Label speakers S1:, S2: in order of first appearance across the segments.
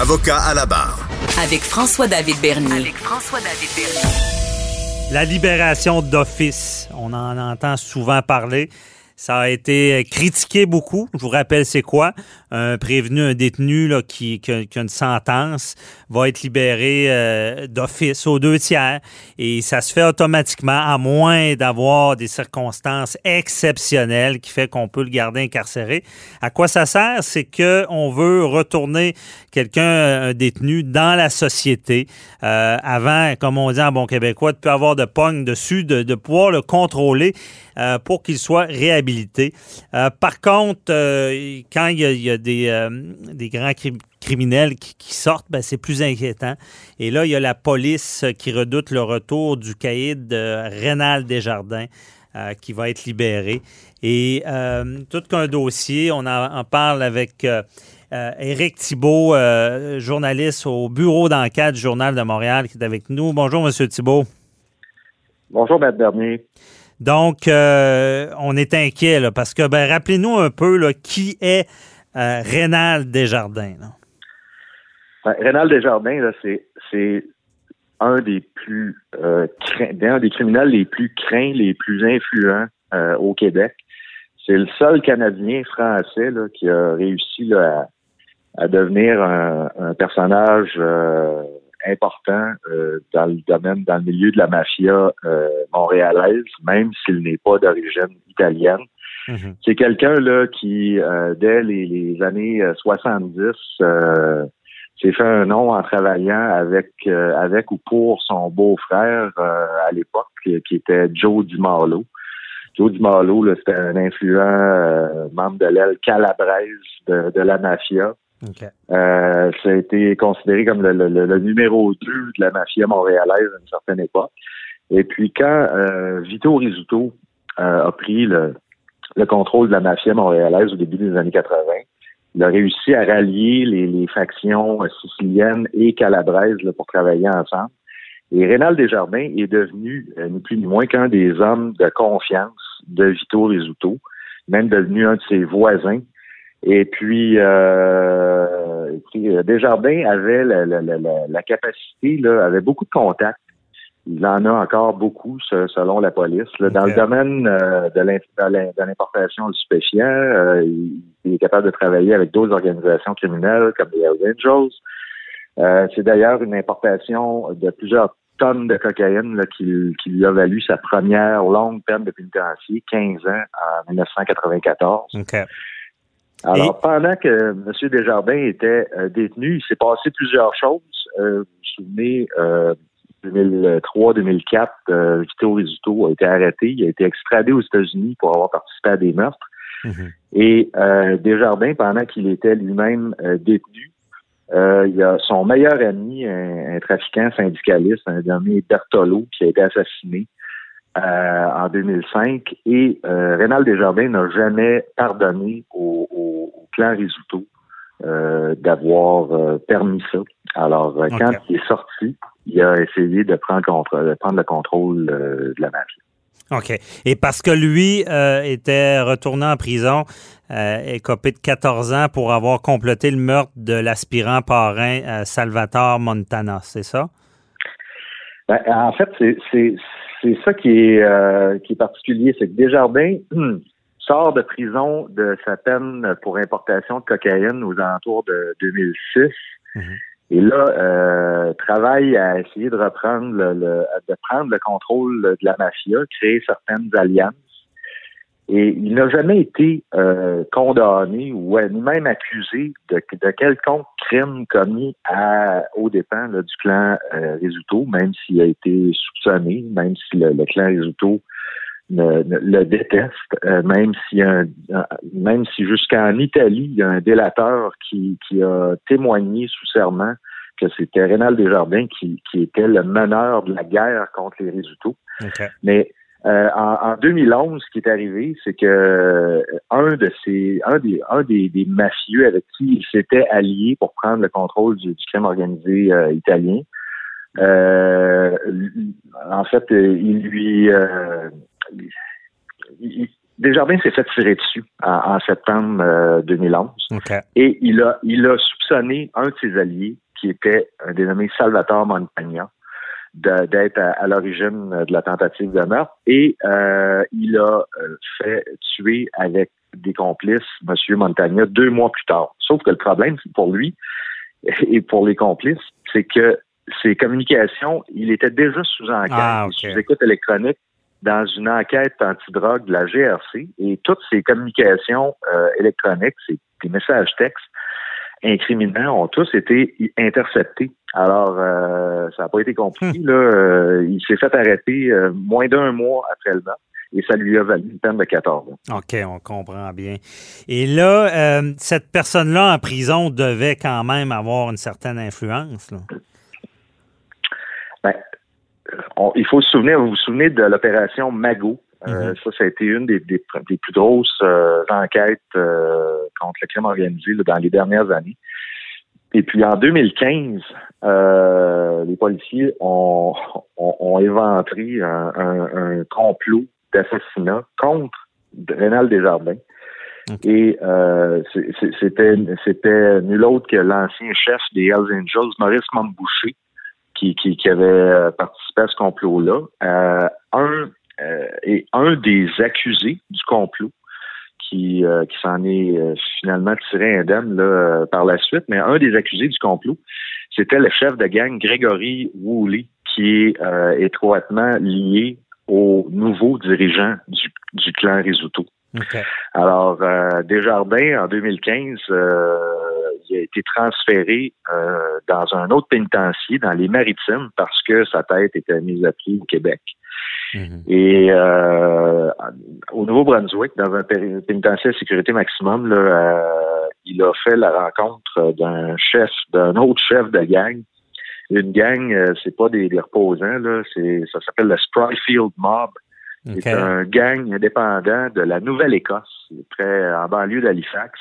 S1: Avocat à la barre.
S2: Avec François-David Bernier.
S3: Avec François-David Bernier.
S4: La libération d'office, on en entend souvent parler. Ça a été critiqué beaucoup. Je vous rappelle, c'est quoi? Un prévenu, un détenu là, qui, qui, a, une sentence va être libéré euh, d'office aux deux tiers. Et ça se fait automatiquement, à moins d'avoir des circonstances exceptionnelles qui fait qu'on peut le garder incarcéré. À quoi ça sert? C'est qu'on veut retourner quelqu'un, un détenu, dans la société. Euh, avant, comme on dit en bon québécois, de plus avoir de pogne dessus, de, de pouvoir le contrôler euh, pour qu'il soit réhabilité. Euh, par contre, euh, quand il y a, des, grands criminels qui, sortent, ben, c'est plus inquiétant. Et là, il y a la police qui redoute le retour du caïd Rénal Desjardins. Qui va être libéré. Et tout qu'un dossier, on en, parle avec euh, Éric Thibault, journaliste au bureau d'enquête du Journal de Montréal, qui est avec nous. Bonjour, Monsieur Thibault.
S5: Bonjour, M. Bernier.
S4: Donc, euh, on est inquiet parce que, ben, rappelez-nous un peu là, qui est euh, Rénal Desjardins. Là.
S5: Ben, Rénal Desjardins, c'est, un des plus euh, des criminels les plus craints, les plus influents euh, au Québec. C'est le seul Canadien français qui a réussi à, devenir un, personnage important euh, dans le domaine, dans le milieu de la mafia euh, montréalaise, même s'il n'est pas d'origine italienne. Mm-hmm. C'est quelqu'un là qui, euh, dès les, les, années 70, s'est fait un nom en travaillant avec avec ou pour son beau-frère à l'époque, qui, qui, était Joe DiMarlo. Joe DiMarlo, c'était un influent membre de l'aile calabraise de, de la mafia.
S4: Okay.
S5: Euh, ça a été considéré comme le, le, le, numéro 2 de la mafia montréalaise à une certaine époque. Et puis quand euh, Vito Rizzuto euh, a pris le, le, contrôle de la mafia montréalaise au début des années 80, il a réussi à rallier les, les factions siciliennes et calabraises là, pour travailler ensemble. Et Rénal Desjardins est devenu euh, ni plus ni moins qu'un des hommes de confiance de Vito Rizzuto, même devenu un de ses voisins et puis, euh, Desjardins avait la, la, la, la, capacité, là, avait beaucoup de contacts. Il en a encore beaucoup, selon la police. Là. Dans le domaine euh, de l'importation du stupéfiant, euh, il est capable de travailler avec d'autres organisations criminelles comme les Hells Angels. Euh, C'est d'ailleurs une importation de plusieurs tonnes de cocaïne là, qui, qui, lui a valu sa première longue peine de pénitencier, 15 ans, en 1994.
S4: Okay.
S5: Alors, Et... pendant que M. Desjardins était euh, détenu, il s'est passé plusieurs choses. Euh, vous vous souvenez, euh, 2003-2004, euh, Vito Rizzuto a été arrêté. Il a été extradé aux États-Unis pour avoir participé à des meurtres.
S4: Mm-hmm.
S5: Et euh, Desjardins, pendant qu'il était lui-même euh, détenu, il y a son meilleur ami, un, un trafiquant syndicaliste, un nommé Bertolo, qui a été assassiné euh, en 2005 et euh, Rénal Desjardins n'a jamais pardonné au, au, au clan Risuto euh, d'avoir euh, permis ça. Alors, okay. quand il est sorti, il a essayé de prendre, contre, de prendre le contrôle de la mafia.
S4: OK. Et parce que lui euh, était retourné en prison, euh, écopé de 14 ans pour avoir complété le meurtre de l'aspirant parrain Salvatore Montana, c'est ça?
S5: Ben, en fait, c'est c'est ça qui est, euh, qui est particulier, c'est que Desjardins sort de prison de sa peine pour importation de cocaïne aux alentours de 2006.
S4: Mm-hmm.
S5: Et là, euh, travaille à essayer de reprendre le, le, de prendre le contrôle de la mafia, créer certaines alliances. Et il n'a jamais été euh, condamné ou même accusé de, de quelconque crime commis à, aux dépens là, du clan euh, Risuto, même s'il a été soupçonné, même si le, le clan Risuto ne, ne, le déteste, euh, même si un, même si jusqu'en Italie, il y a un délateur qui, qui a témoigné sous serment que c'était Rénal Desjardins qui, qui était le meneur de la guerre contre les Risuto.
S4: Okay.
S5: Mais euh, en, en, 2011, ce qui est arrivé, c'est que euh, un de ces, un des, un des, des mafieux avec qui il s'était allié pour prendre le contrôle du, du crime organisé euh, italien, euh, en fait, il lui, il, Desjardins s'est fait tirer dessus en, septembre 2011. Et il a, il a soupçonné un de ses alliés, qui était un dénommé Salvatore Montagna, d'être à, l'origine de la tentative de meurtre. Et il a fait tuer avec des complices M. Montagna deux mois plus tard. Sauf que le problème, pour lui et pour les complices, c'est que ses communications, il était déjà sous enquête, ah, sous écoute électronique dans une enquête antidrogue de la GRC et toutes ces communications euh, électroniques, ces des messages textes incriminants ont tous été interceptés. Alors, euh, ça n'a pas été compliqué. Hmm. Là, euh, il s'est fait arrêter moins d'un mois après le meurtre et ça lui a valu une peine de 14 ans.
S4: OK, on comprend bien. Et là, cette personne-là en prison devait quand même avoir une certaine influence. Là.
S5: Ben, il faut se souvenir, vous vous souvenez de l'opération Mago? Euh, mhm. Ça, ça a été une des, plus grosses euh, enquêtes euh, contre le crime organisé dans les dernières années. Et puis en 2015, les policiers ont, ont, éventré un, complot d'assassinat contre Rénal Desjardins. Et c'était c'était nul autre que l'ancien chef des Hells Angels, Maurice Montboucher, qui, qui, avait euh, participé à ce complot-là. Euh, un euh, et un des accusés du complot qui, qui s'en est finalement tiré indemne là, par la suite, mais un des accusés du complot, c'était le chef de gang Grégory Woolley, qui est étroitement lié au nouveau dirigeant du, du clan Risuto. Alors, Desjardins, en 2015, il a été transféré euh, dans un autre pénitencier, dans les Maritimes, parce que sa tête était mise à pied au Québec. Mhm. Et euh, au Nouveau-Brunswick, dans un pénitencier de sécurité maximum, euh, il a fait la rencontre d'un chef, d'un autre chef de gang. Une gang, c'est pas des, reposants, là, c'est ça s'appelle le Spryfield Mob. C'est un gang indépendant de la Nouvelle-Écosse, près en banlieue d'Halifax.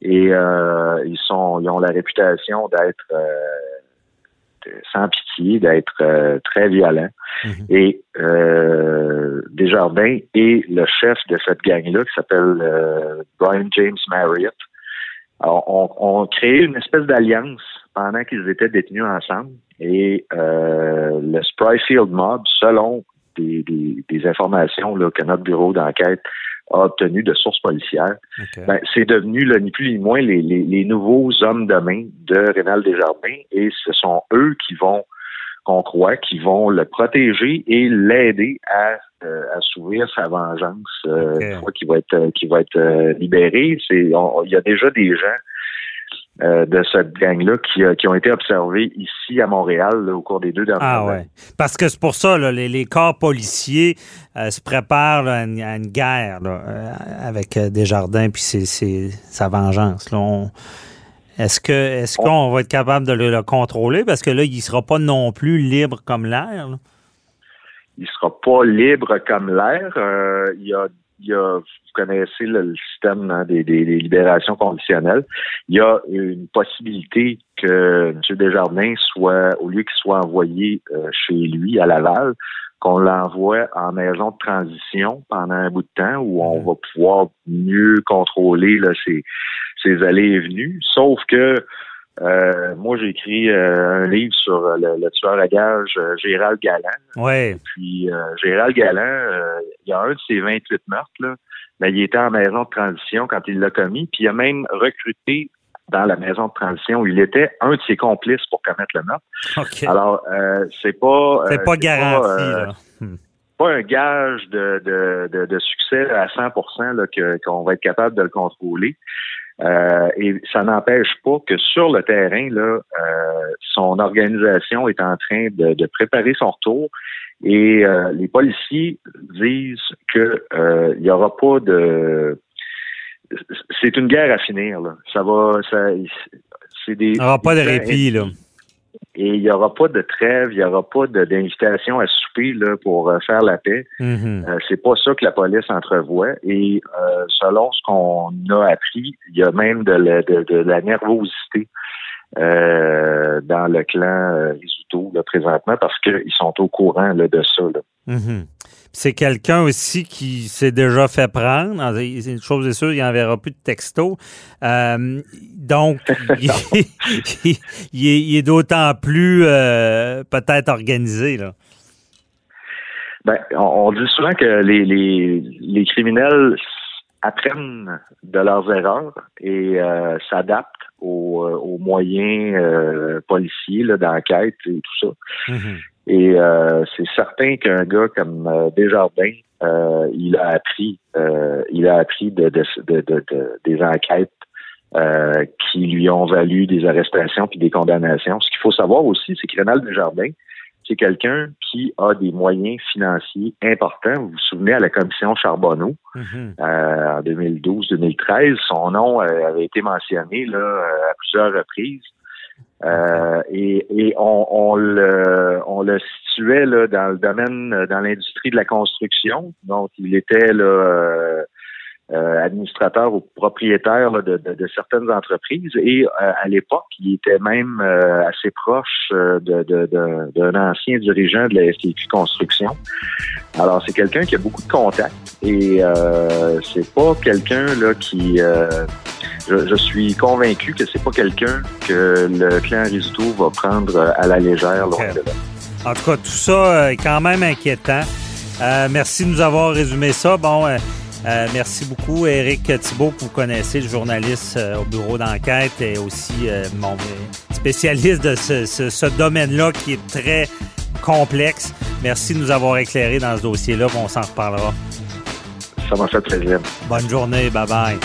S5: Et euh, ils sont, ils ont la réputation d'être euh, sans pitié, d'être euh, très violents. Mhm. Et euh, Desjardins et le chef de cette gang-là, qui s'appelle euh, Brian James Marriott, ont, ont créé une espèce d'alliance pendant qu'ils étaient détenus ensemble. Et euh, le Spryfield Mob, selon des, des, des informations là, que notre bureau d'enquête a obtenu de sources policières, ben, c'est devenu ni plus ni moins les, les, nouveaux hommes de main de Rénal Desjardins et ce sont eux qui vont, qu'on croit, qui vont le protéger et l'aider à euh, assouvir sa vengeance euh, une fois qu'il va être euh, qu'il va être euh, libéré. Il y a déjà des gens euh, de cette gang-là qui, euh, qui, ont été observés ici à Montréal au cours des deux dernières ah, années.
S4: Ouais. Parce que c'est pour ça, là, les, les, corps policiers euh, se préparent à, une, guerre avec Desjardins puis c'est sa vengeance. Est-ce que est-ce qu'on va être capable de le, contrôler? Parce que là, il ne sera pas non plus libre comme l'air.
S5: Il ne sera pas libre comme l'air. il y a il y a, vous connaissez le, système hein, des, libérations conditionnelles. Il y a une possibilité que M. Desjardins soit, au lieu qu'il soit envoyé euh, chez lui à Laval, qu'on l'envoie en maison de transition pendant un bout de temps où on mhm. va pouvoir mieux contrôler là, ses, ses allées et venues. Sauf que euh, moi, j'ai écrit euh, un livre sur euh, le, tueur à gage Gérald Galland.
S4: Ouais.
S5: Puis Gérald Galland, il y a un de ses 28 meurtres, là, mais il était en maison de transition quand il l'a commis, puis il a même recruté dans la maison de transition où il était un de ses complices pour commettre le meurtre. Alors, c'est pas...
S4: c'est pas garanti, là. Hmm.
S5: Pas un gage de, de, de, succès à 100% là, qu'on va être capable de le contrôler. Euh, et ça n'empêche pas que sur le terrain, là, euh, son organisation est en train de, préparer son retour. Et euh, les policiers disent que il n'y aura pas de c'est une guerre à finir. Là. Ça va, ça,
S4: c'est des. Il n'y aura pas de répit là.
S5: Et il n'y aura pas de trêve, il n'y aura pas d'invitation à souper là, pour euh, faire la paix. Mm-hmm. Euh, c'est pas ça que la police entrevoit. Et euh, selon ce qu'on a appris, il y a même de la, de, la nervosité dans le clan Risuto là, présentement parce qu'ils sont au courant là, de ça.
S4: Mhm. C'est quelqu'un aussi qui s'est déjà fait prendre. Une chose est sûre, il n'enverra plus de texto. Euh, donc, il, est, d'autant plus euh, peut-être organisé. Là.
S5: Ben, on, dit souvent que les, les, criminels apprennent de leurs erreurs et euh, s'adaptent aux, moyens policiers d'enquête et tout ça. Mhm. Et euh, c'est certain qu'un gars comme euh, Desjardins, euh, il a appris, il a appris de, des enquêtes qui lui ont valu des arrestations puis des condamnations. Ce qu'il faut savoir aussi, c'est que Rénal Desjardins, c'est quelqu'un qui a des moyens financiers importants. Vous vous souvenez à la commission Charbonneau mm-hmm. en 2012-2013, son nom avait été mentionné là à plusieurs reprises. Euh, et, et on, on, le, on le situait là, dans le domaine, dans l'industrie de la construction. Donc, il était là, euh, euh, administrateur ou propriétaire de, de, certaines entreprises et euh, à l'époque, il était même euh, assez proche d'un de, ancien dirigeant de la STQ Construction. Alors c'est quelqu'un qui a beaucoup de contacts et c'est pas quelqu'un là qui je, suis convaincu que c'est pas quelqu'un que le clan Risotto va prendre à la légère loin de là.
S4: En tout cas, tout ça est quand même inquiétant. merci de nous avoir résumé ça. Bon, euh, merci beaucoup, Éric Thibault. Vous connaissez le journaliste euh, au bureau d'enquête et aussi euh, mon spécialiste de ce, domaine-là qui est très complexe. Merci de nous avoir éclairé dans ce dossier-là. On s'en reparlera.
S5: Ça m'a fait plaisir.
S4: Bonne journée. Bye bye.